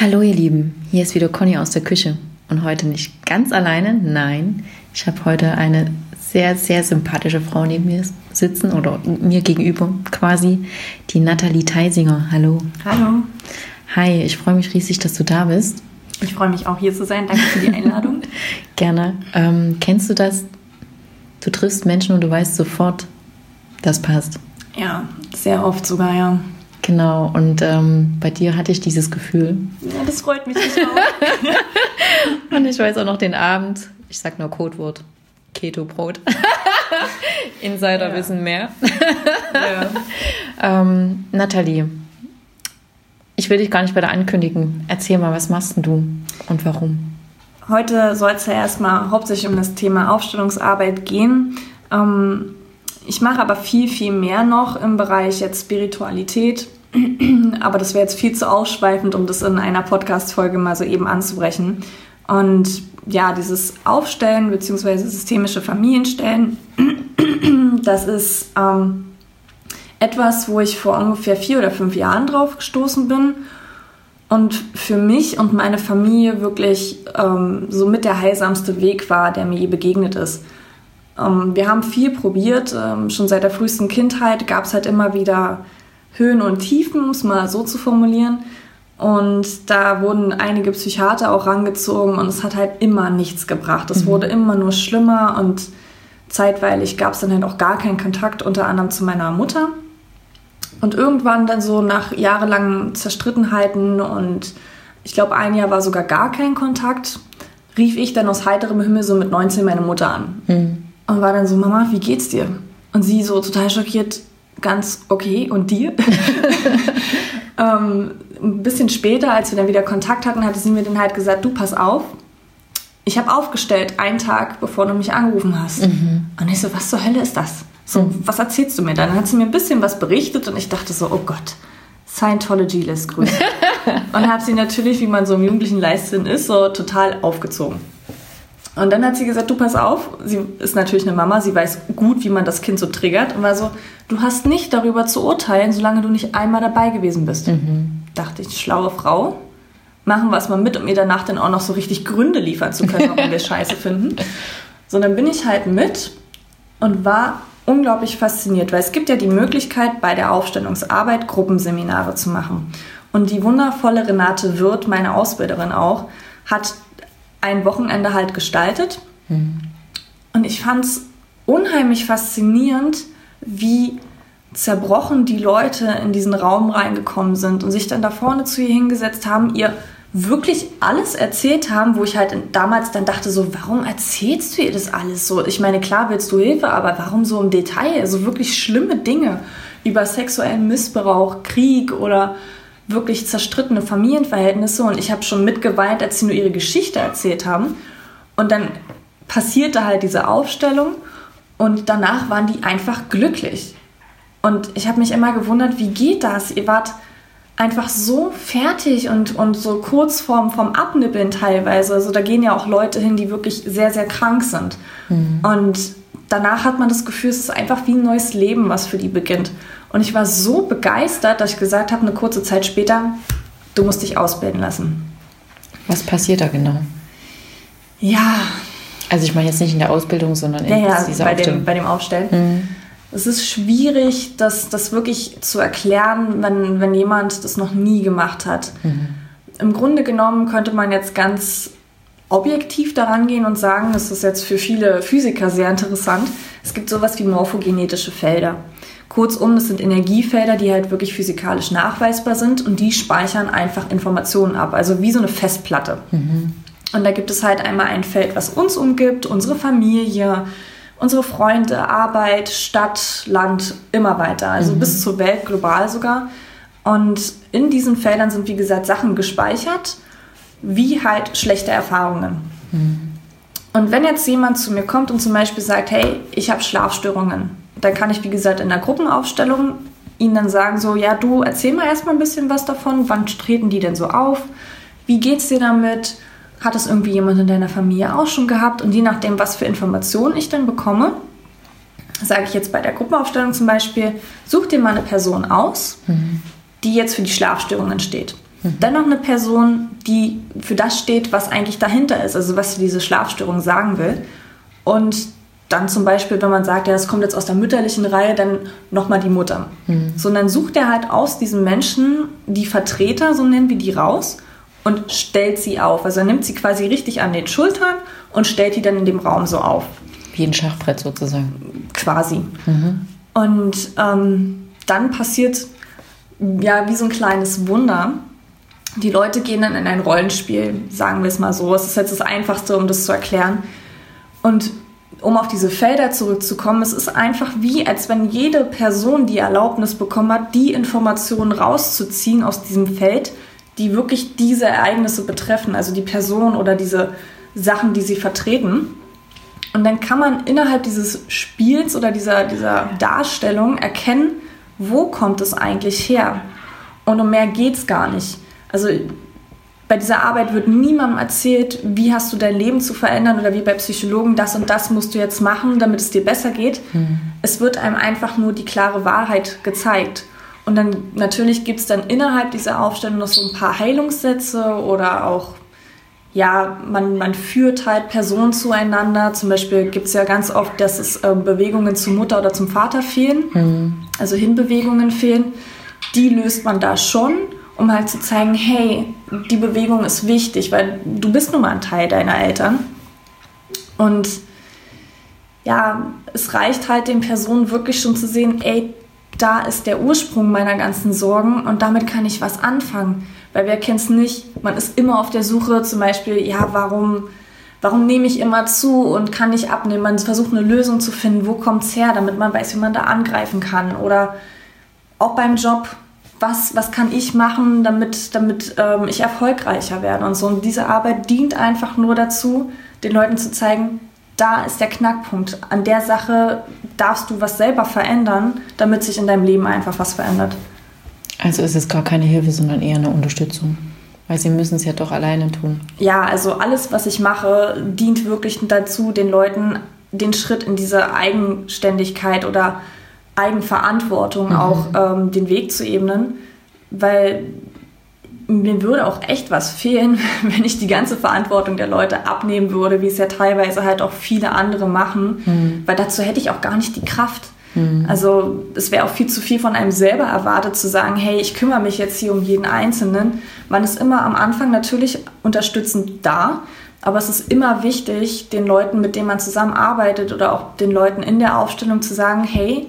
Hallo ihr Lieben, hier ist wieder Conny aus der Küche und heute nicht ganz alleine, nein, ich habe heute eine sehr, sehr sympathische Frau neben mir sitzen oder mir gegenüber quasi, die Nathalie Theisinger. Hallo. Hallo. Hi, ich freue mich riesig, dass du da bist. Ich freue mich auch hier zu sein. Danke für die Einladung. Gerne. Ähm, kennst du das? Du triffst Menschen und du weißt sofort, das passt. Ja, sehr oft sogar, ja. Genau, und ähm, bei dir hatte ich dieses Gefühl. Ja, das freut mich auch. und ich weiß auch noch den Abend, ich sag nur Codewort, Keto-Brot. Insider ja. wissen mehr. ja. ähm, Nathalie, ich will dich gar nicht weiter ankündigen. Erzähl mal, was machst du und warum? Heute soll es ja erstmal hauptsächlich um das Thema Aufstellungsarbeit gehen. Ähm, ich mache aber viel, viel mehr noch im Bereich jetzt Spiritualität. aber das wäre jetzt viel zu ausschweifend, um das in einer Podcast-Folge mal so eben anzubrechen. Und ja, dieses Aufstellen bzw. systemische Familienstellen, das ist ähm, etwas, wo ich vor ungefähr vier oder fünf Jahren drauf gestoßen bin und für mich und meine Familie wirklich ähm, so mit der heilsamste Weg war, der mir je begegnet ist. Ähm, wir haben viel probiert. Ähm, schon seit der frühesten Kindheit gab es halt immer wieder Höhen und Tiefen, um es mal so zu formulieren. Und da wurden einige Psychiater auch rangezogen und es hat halt immer nichts gebracht. Es mhm. wurde immer nur schlimmer und zeitweilig gab es dann halt auch gar keinen Kontakt, unter anderem zu meiner Mutter. Und irgendwann dann so nach jahrelangen Zerstrittenheiten und ich glaube, ein Jahr war sogar gar kein Kontakt, rief ich dann aus heiterem Himmel so mit 19 meine Mutter an. Mhm und war dann so, Mama, wie geht's dir? Und sie so total schockiert, ganz okay, und dir? ähm, ein bisschen später, als wir dann wieder Kontakt hatten, hatte sie mir dann halt gesagt, du pass auf, ich habe aufgestellt, einen Tag, bevor du mich angerufen hast. Mhm. Und ich so, was zur Hölle ist das? So, mhm. was erzählst du mir dann? Dann hat sie mir ein bisschen was berichtet und ich dachte so, oh Gott, Scientology lässt grüßen. und habe sie natürlich, wie man so im jugendlichen Leistung ist, so total aufgezogen. Und dann hat sie gesagt, du pass auf, sie ist natürlich eine Mama, sie weiß gut, wie man das Kind so triggert und war so, du hast nicht darüber zu urteilen, solange du nicht einmal dabei gewesen bist. Mhm. Dachte ich, schlaue Frau, machen wir es mal mit, um ihr danach dann auch noch so richtig Gründe liefern zu können, warum wir Scheiße finden. So, dann bin ich halt mit und war unglaublich fasziniert, weil es gibt ja die Möglichkeit, bei der Aufstellungsarbeit Gruppenseminare zu machen. Und die wundervolle Renate Wirth, meine Ausbilderin auch, hat ein Wochenende halt gestaltet. Mhm. Und ich fand es unheimlich faszinierend, wie zerbrochen die Leute in diesen Raum reingekommen sind und sich dann da vorne zu ihr hingesetzt haben, ihr wirklich alles erzählt haben, wo ich halt damals dann dachte, so, warum erzählst du ihr das alles so? Ich meine, klar willst du Hilfe, aber warum so im Detail? Also wirklich schlimme Dinge über sexuellen Missbrauch, Krieg oder wirklich zerstrittene Familienverhältnisse und ich habe schon mitgeweint, als sie nur ihre Geschichte erzählt haben. Und dann passierte halt diese Aufstellung und danach waren die einfach glücklich. Und ich habe mich immer gewundert, wie geht das? Ihr wart einfach so fertig und, und so kurz vorm, vom Abnippeln teilweise. Also da gehen ja auch Leute hin, die wirklich sehr, sehr krank sind. Mhm. Und danach hat man das Gefühl, es ist einfach wie ein neues Leben, was für die beginnt. Und ich war so begeistert, dass ich gesagt habe, eine kurze Zeit später, du musst dich ausbilden lassen. Was passiert da genau? Ja. Also ich meine jetzt nicht in der Ausbildung, sondern in ja, ja, dieser bei Dem, bei dem Aufstellen. Mhm. Es ist schwierig, das, das wirklich zu erklären, wenn, wenn jemand das noch nie gemacht hat. Mhm. Im Grunde genommen könnte man jetzt ganz objektiv daran gehen und sagen, das ist jetzt für viele Physiker sehr interessant, es gibt sowas wie morphogenetische Felder. Kurzum, das sind Energiefelder, die halt wirklich physikalisch nachweisbar sind und die speichern einfach Informationen ab, also wie so eine Festplatte. Mhm. Und da gibt es halt einmal ein Feld, was uns umgibt, unsere Familie, unsere Freunde, Arbeit, Stadt, Land, immer weiter, also mhm. bis zur Welt, global sogar. Und in diesen Feldern sind, wie gesagt, Sachen gespeichert, wie halt schlechte Erfahrungen. Mhm. Und wenn jetzt jemand zu mir kommt und zum Beispiel sagt, hey, ich habe Schlafstörungen, dann kann ich, wie gesagt, in der Gruppenaufstellung ihnen dann sagen, so, ja, du erzähl mal erstmal ein bisschen was davon, wann treten die denn so auf, wie geht's dir damit, hat es irgendwie jemand in deiner Familie auch schon gehabt und je nachdem, was für Informationen ich dann bekomme, sage ich jetzt bei der Gruppenaufstellung zum Beispiel, such dir mal eine Person aus, mhm. die jetzt für die Schlafstörungen steht. Mhm. Dann noch eine Person, die für das steht, was eigentlich dahinter ist, also was diese Schlafstörung sagen will. Und dann zum Beispiel, wenn man sagt, ja, das kommt jetzt aus der mütterlichen Reihe, dann nochmal die Mutter. Mhm. So, und dann sucht er halt aus diesen Menschen die Vertreter, so nennen wir die raus, und stellt sie auf. Also er nimmt sie quasi richtig an den Schultern und stellt die dann in dem Raum so auf. Wie ein Schachbrett sozusagen. Quasi. Mhm. Und ähm, dann passiert ja wie so ein kleines Wunder. Die Leute gehen dann in ein Rollenspiel, sagen wir es mal so. Es ist jetzt das Einfachste, um das zu erklären. Und um auf diese Felder zurückzukommen, es ist einfach wie, als wenn jede Person die Erlaubnis bekommen hat, die Informationen rauszuziehen aus diesem Feld, die wirklich diese Ereignisse betreffen, also die Person oder diese Sachen, die sie vertreten. Und dann kann man innerhalb dieses Spiels oder dieser, dieser Darstellung erkennen, wo kommt es eigentlich her. Und um mehr geht es gar nicht. Also bei dieser Arbeit wird niemandem erzählt, wie hast du dein Leben zu verändern oder wie bei Psychologen, das und das musst du jetzt machen, damit es dir besser geht. Mhm. Es wird einem einfach nur die klare Wahrheit gezeigt. Und dann natürlich gibt es dann innerhalb dieser Aufstellung noch so ein paar Heilungssätze oder auch, ja, man, man führt halt Personen zueinander. Zum Beispiel gibt es ja ganz oft, dass es äh, Bewegungen zur Mutter oder zum Vater fehlen, mhm. also Hinbewegungen fehlen. Die löst man da schon um halt zu zeigen, hey, die Bewegung ist wichtig, weil du bist nun mal ein Teil deiner Eltern. Und ja, es reicht halt den Personen wirklich schon zu sehen, ey, da ist der Ursprung meiner ganzen Sorgen und damit kann ich was anfangen. Weil wer kennt es nicht? Man ist immer auf der Suche, zum Beispiel, ja, warum, warum nehme ich immer zu und kann nicht abnehmen? Man versucht eine Lösung zu finden, wo kommt es her, damit man weiß, wie man da angreifen kann. Oder auch beim Job, was, was kann ich machen, damit, damit ähm, ich erfolgreicher werde und so. Und diese Arbeit dient einfach nur dazu, den Leuten zu zeigen, da ist der Knackpunkt. An der Sache darfst du was selber verändern, damit sich in deinem Leben einfach was verändert. Also ist es gar keine Hilfe, sondern eher eine Unterstützung. Weil sie müssen es ja doch alleine tun. Ja, also alles, was ich mache, dient wirklich dazu, den Leuten den Schritt in diese Eigenständigkeit oder Eigenverantwortung mhm. auch ähm, den Weg zu ebnen, weil mir würde auch echt was fehlen, wenn ich die ganze Verantwortung der Leute abnehmen würde, wie es ja teilweise halt auch viele andere machen, mhm. weil dazu hätte ich auch gar nicht die Kraft. Mhm. Also es wäre auch viel zu viel von einem selber erwartet zu sagen, hey, ich kümmere mich jetzt hier um jeden Einzelnen. Man ist immer am Anfang natürlich unterstützend da, aber es ist immer wichtig, den Leuten, mit denen man zusammenarbeitet oder auch den Leuten in der Aufstellung zu sagen, hey,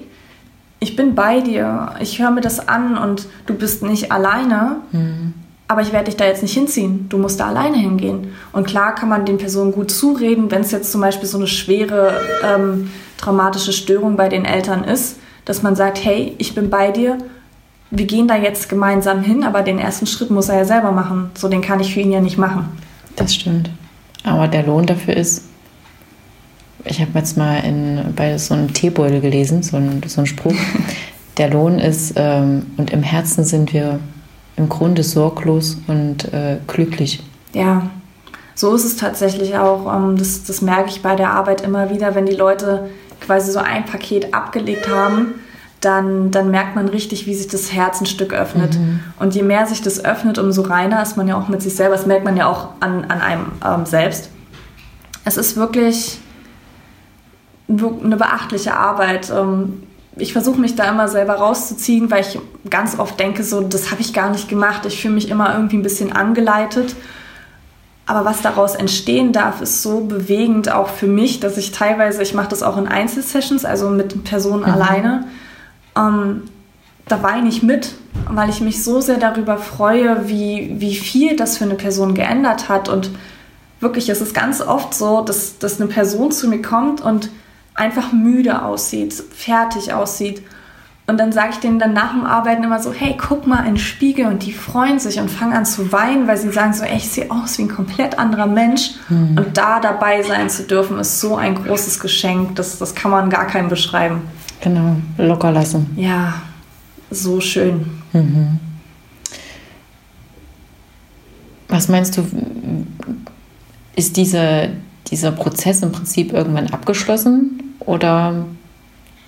ich bin bei dir, ich höre mir das an und du bist nicht alleine, mhm. aber ich werde dich da jetzt nicht hinziehen. Du musst da alleine hingehen. Und klar kann man den Personen gut zureden, wenn es jetzt zum Beispiel so eine schwere ähm, traumatische Störung bei den Eltern ist, dass man sagt, hey, ich bin bei dir, wir gehen da jetzt gemeinsam hin, aber den ersten Schritt muss er ja selber machen. So, den kann ich für ihn ja nicht machen. Das stimmt. Aber der Lohn dafür ist, ich habe jetzt mal in, bei so einem Teebeutel gelesen, so ein, so ein Spruch. Der Lohn ist, ähm, und im Herzen sind wir im Grunde sorglos und äh, glücklich. Ja, so ist es tatsächlich auch. Ähm, das, das merke ich bei der Arbeit immer wieder, wenn die Leute quasi so ein Paket abgelegt haben, dann, dann merkt man richtig, wie sich das Herz ein Stück öffnet. Mhm. Und je mehr sich das öffnet, umso reiner ist man ja auch mit sich selber. Das merkt man ja auch an, an einem ähm, selbst. Es ist wirklich eine beachtliche Arbeit. Ähm, ich versuche mich da immer selber rauszuziehen, weil ich ganz oft denke, so, das habe ich gar nicht gemacht. Ich fühle mich immer irgendwie ein bisschen angeleitet. Aber was daraus entstehen darf, ist so bewegend auch für mich, dass ich teilweise, ich mache das auch in Einzelsessions, also mit Personen mhm. alleine, ähm, da weine ich mit, weil ich mich so sehr darüber freue, wie, wie viel das für eine Person geändert hat. Und wirklich, es ist ganz oft so, dass, dass eine Person zu mir kommt und einfach müde aussieht, fertig aussieht. Und dann sage ich denen dann nach dem Arbeiten immer so, hey, guck mal in den Spiegel und die freuen sich und fangen an zu weinen, weil sie sagen so, ey, ich sehe aus wie ein komplett anderer Mensch. Mhm. Und da dabei sein zu dürfen, ist so ein großes Geschenk, das, das kann man gar keinem beschreiben. Genau, locker lassen. Ja, so schön. Mhm. Was meinst du, ist diese, dieser Prozess im Prinzip irgendwann abgeschlossen oder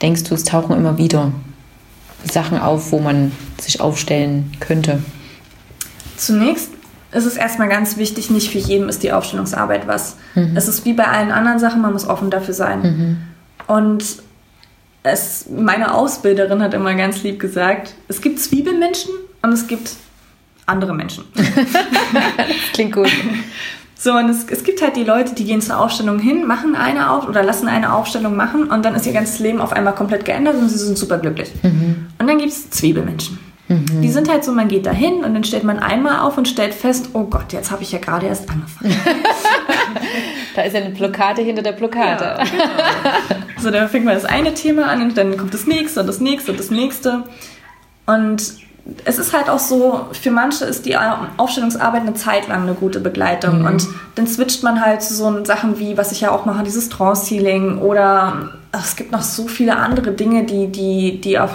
denkst du, es tauchen immer wieder Sachen auf, wo man sich aufstellen könnte? Zunächst ist es erstmal ganz wichtig, nicht für jeden ist die Aufstellungsarbeit was. Mhm. Es ist wie bei allen anderen Sachen, man muss offen dafür sein. Mhm. Und es, meine Ausbilderin hat immer ganz lieb gesagt, es gibt Zwiebelmenschen und es gibt andere Menschen. Klingt gut. So, und es, es gibt halt die Leute, die gehen zur Aufstellung hin, machen eine Auf oder lassen eine Aufstellung machen und dann ist ihr ganzes Leben auf einmal komplett geändert und sie sind super glücklich. Mhm. Und dann gibt es Zwiebelmenschen. Mhm. Die sind halt so, man geht da hin und dann stellt man einmal auf und stellt fest, oh Gott, jetzt habe ich ja gerade erst angefangen. da ist ja eine Blockade hinter der Blockade. Ja, genau. so, dann fängt man das eine Thema an und dann kommt das nächste und das nächste und das nächste. Und es ist halt auch so, für manche ist die Aufstellungsarbeit eine Zeit lang eine gute Begleitung. Mhm. Und dann switcht man halt zu so Sachen wie, was ich ja auch mache, dieses Trance-Healing oder ach, es gibt noch so viele andere Dinge, die, die, die auch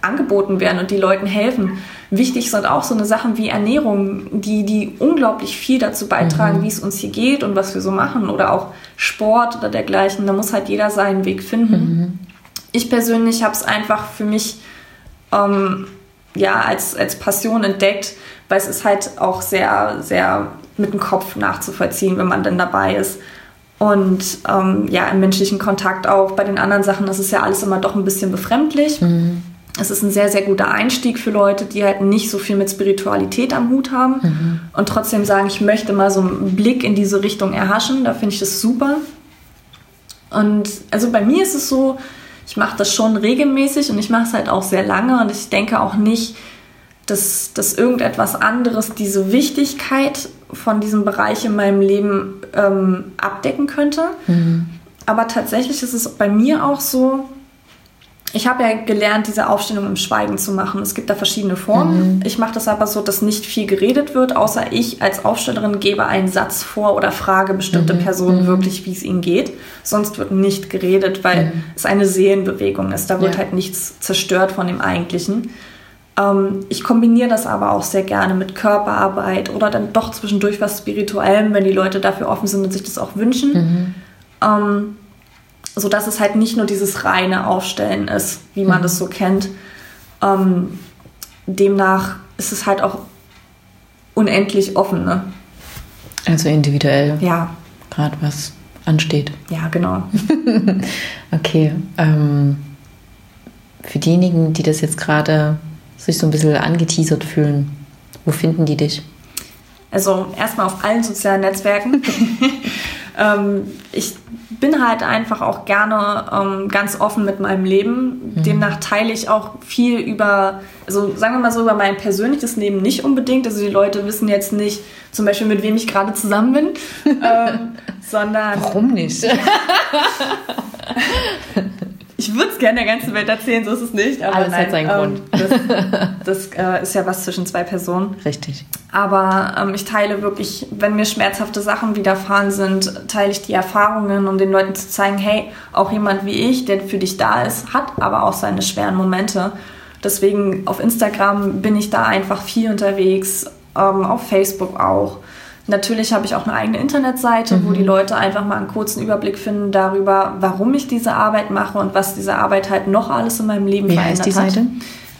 angeboten werden und die Leuten helfen. Wichtig sind auch so eine Sachen wie Ernährung, die, die unglaublich viel dazu beitragen, mhm. wie es uns hier geht und was wir so machen oder auch Sport oder dergleichen. Da muss halt jeder seinen Weg finden. Mhm. Ich persönlich habe es einfach für mich ähm, ja, als, als Passion entdeckt, weil es ist halt auch sehr, sehr mit dem Kopf nachzuvollziehen, wenn man dann dabei ist. Und ähm, ja, im menschlichen Kontakt auch. Bei den anderen Sachen, das ist ja alles immer doch ein bisschen befremdlich. Mhm es ist ein sehr, sehr guter Einstieg für Leute, die halt nicht so viel mit Spiritualität am Hut haben mhm. und trotzdem sagen, ich möchte mal so einen Blick in diese Richtung erhaschen. Da finde ich das super. Und also bei mir ist es so, ich mache das schon regelmäßig und ich mache es halt auch sehr lange und ich denke auch nicht, dass, dass irgendetwas anderes diese Wichtigkeit von diesem Bereich in meinem Leben ähm, abdecken könnte. Mhm. Aber tatsächlich ist es bei mir auch so, ich habe ja gelernt, diese Aufstellung im Schweigen zu machen. Es gibt da verschiedene Formen. Mhm. Ich mache das aber so, dass nicht viel geredet wird, außer ich als Aufstellerin gebe einen Satz vor oder frage bestimmte mhm. Personen mhm. wirklich, wie es ihnen geht. Sonst wird nicht geredet, weil mhm. es eine Seelenbewegung ist. Da wird ja. halt nichts zerstört von dem Eigentlichen. Ähm, ich kombiniere das aber auch sehr gerne mit Körperarbeit oder dann doch zwischendurch was Spirituellem, wenn die Leute dafür offen sind und sich das auch wünschen. Mhm. Ähm, so dass es halt nicht nur dieses reine Aufstellen ist, wie man mhm. das so kennt. Ähm, demnach ist es halt auch unendlich offen. Ne? Also individuell. Ja. Gerade was ansteht. Ja, genau. okay. Ähm, für diejenigen, die das jetzt gerade sich so ein bisschen angeteasert fühlen, wo finden die dich? Also erstmal auf allen sozialen Netzwerken. ähm, ich bin halt einfach auch gerne ähm, ganz offen mit meinem Leben. Mhm. Demnach teile ich auch viel über, also sagen wir mal so, über mein persönliches Leben nicht unbedingt. Also die Leute wissen jetzt nicht zum Beispiel, mit wem ich gerade zusammen bin, ähm, sondern. Warum nicht? ich würde es gerne der ganzen Welt erzählen, so ist es nicht. Aber Alles nein, hat seinen ähm, Grund. Das, das äh, ist ja was zwischen zwei Personen. Richtig. Aber ähm, ich teile wirklich, wenn mir schmerzhafte Sachen widerfahren sind, teile ich die Erfahrungen, um den Leuten zu zeigen, hey, auch jemand wie ich, der für dich da ist, hat aber auch seine schweren Momente. Deswegen auf Instagram bin ich da einfach viel unterwegs, ähm, auf Facebook auch. Natürlich habe ich auch eine eigene Internetseite, mhm. wo die Leute einfach mal einen kurzen Überblick finden darüber, warum ich diese Arbeit mache und was diese Arbeit halt noch alles in meinem Leben wie verändert heißt die Seite?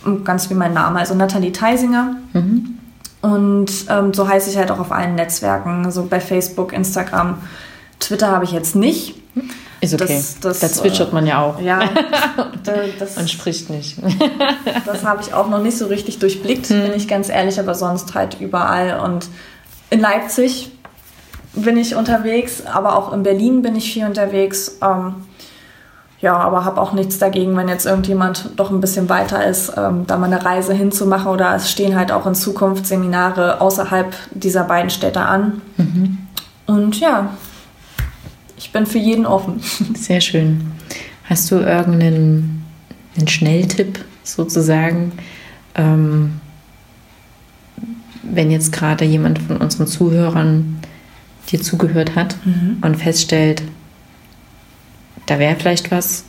hat. Ganz wie mein Name, also Nathalie Theisinger. Mhm. Und ähm, so heiße ich halt auch auf allen Netzwerken, also bei Facebook, Instagram, Twitter habe ich jetzt nicht. Ist okay. Das, das, da zwitschert man ja auch. Ja. Das, man spricht nicht. das habe ich auch noch nicht so richtig durchblickt, hm. bin ich ganz ehrlich, aber sonst halt überall. Und in Leipzig bin ich unterwegs, aber auch in Berlin bin ich viel unterwegs. Ähm, ja, aber habe auch nichts dagegen, wenn jetzt irgendjemand doch ein bisschen weiter ist, ähm, da mal eine Reise hinzumachen oder es stehen halt auch in Zukunft Seminare außerhalb dieser beiden Städte an. Mhm. Und ja, ich bin für jeden offen. Sehr schön. Hast du irgendeinen einen Schnelltipp sozusagen? Ähm, wenn jetzt gerade jemand von unseren Zuhörern dir zugehört hat mhm. und feststellt, da wäre vielleicht was,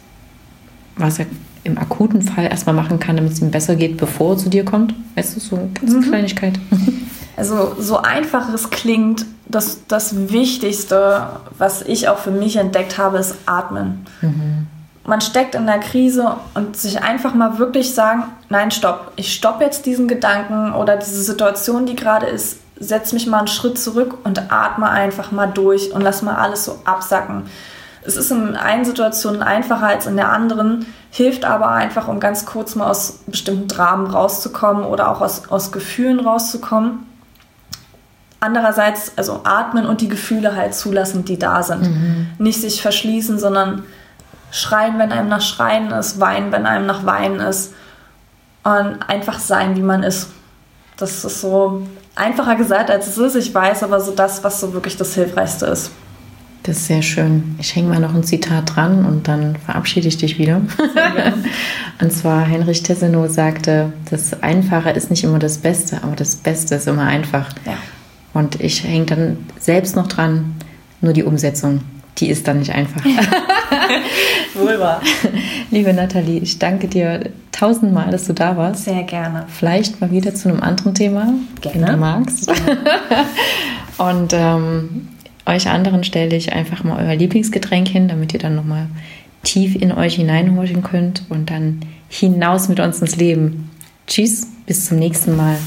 was er im akuten Fall erstmal machen kann, damit es ihm besser geht, bevor er zu dir kommt? Weißt du, so eine ganz mhm. Kleinigkeit. Also so einfach es klingt, das, das Wichtigste, was ich auch für mich entdeckt habe, ist Atmen. Mhm. Man steckt in der Krise und sich einfach mal wirklich sagen, nein, stopp, ich stopp jetzt diesen Gedanken oder diese Situation, die gerade ist, setz mich mal einen Schritt zurück und atme einfach mal durch und lass mal alles so absacken. Es ist in einer Situation einfacher als in der anderen, hilft aber einfach, um ganz kurz mal aus bestimmten Dramen rauszukommen oder auch aus, aus Gefühlen rauszukommen. Andererseits, also atmen und die Gefühle halt zulassen, die da sind. Mhm. Nicht sich verschließen, sondern schreien, wenn einem nach Schreien ist, weinen, wenn einem nach Weinen ist. Und einfach sein, wie man ist. Das ist so einfacher gesagt, als es ist. Ich weiß aber so das, was so wirklich das Hilfreichste ist. Das ist sehr schön. Ich hänge mal noch ein Zitat dran und dann verabschiede ich dich wieder. und zwar Heinrich Tessenow sagte, das Einfache ist nicht immer das Beste, aber das Beste ist immer einfach. Ja. Und ich hänge dann selbst noch dran, nur die Umsetzung, die ist dann nicht einfach. Wohl wahr. Liebe Nathalie, ich danke dir tausendmal, dass du da warst. Sehr gerne. Vielleicht mal wieder zu einem anderen Thema, gerne. wenn du magst. Und ähm, euch anderen stelle ich einfach mal euer Lieblingsgetränk hin, damit ihr dann nochmal tief in euch hineinhorchen könnt und dann hinaus mit uns ins Leben. Tschüss, bis zum nächsten Mal.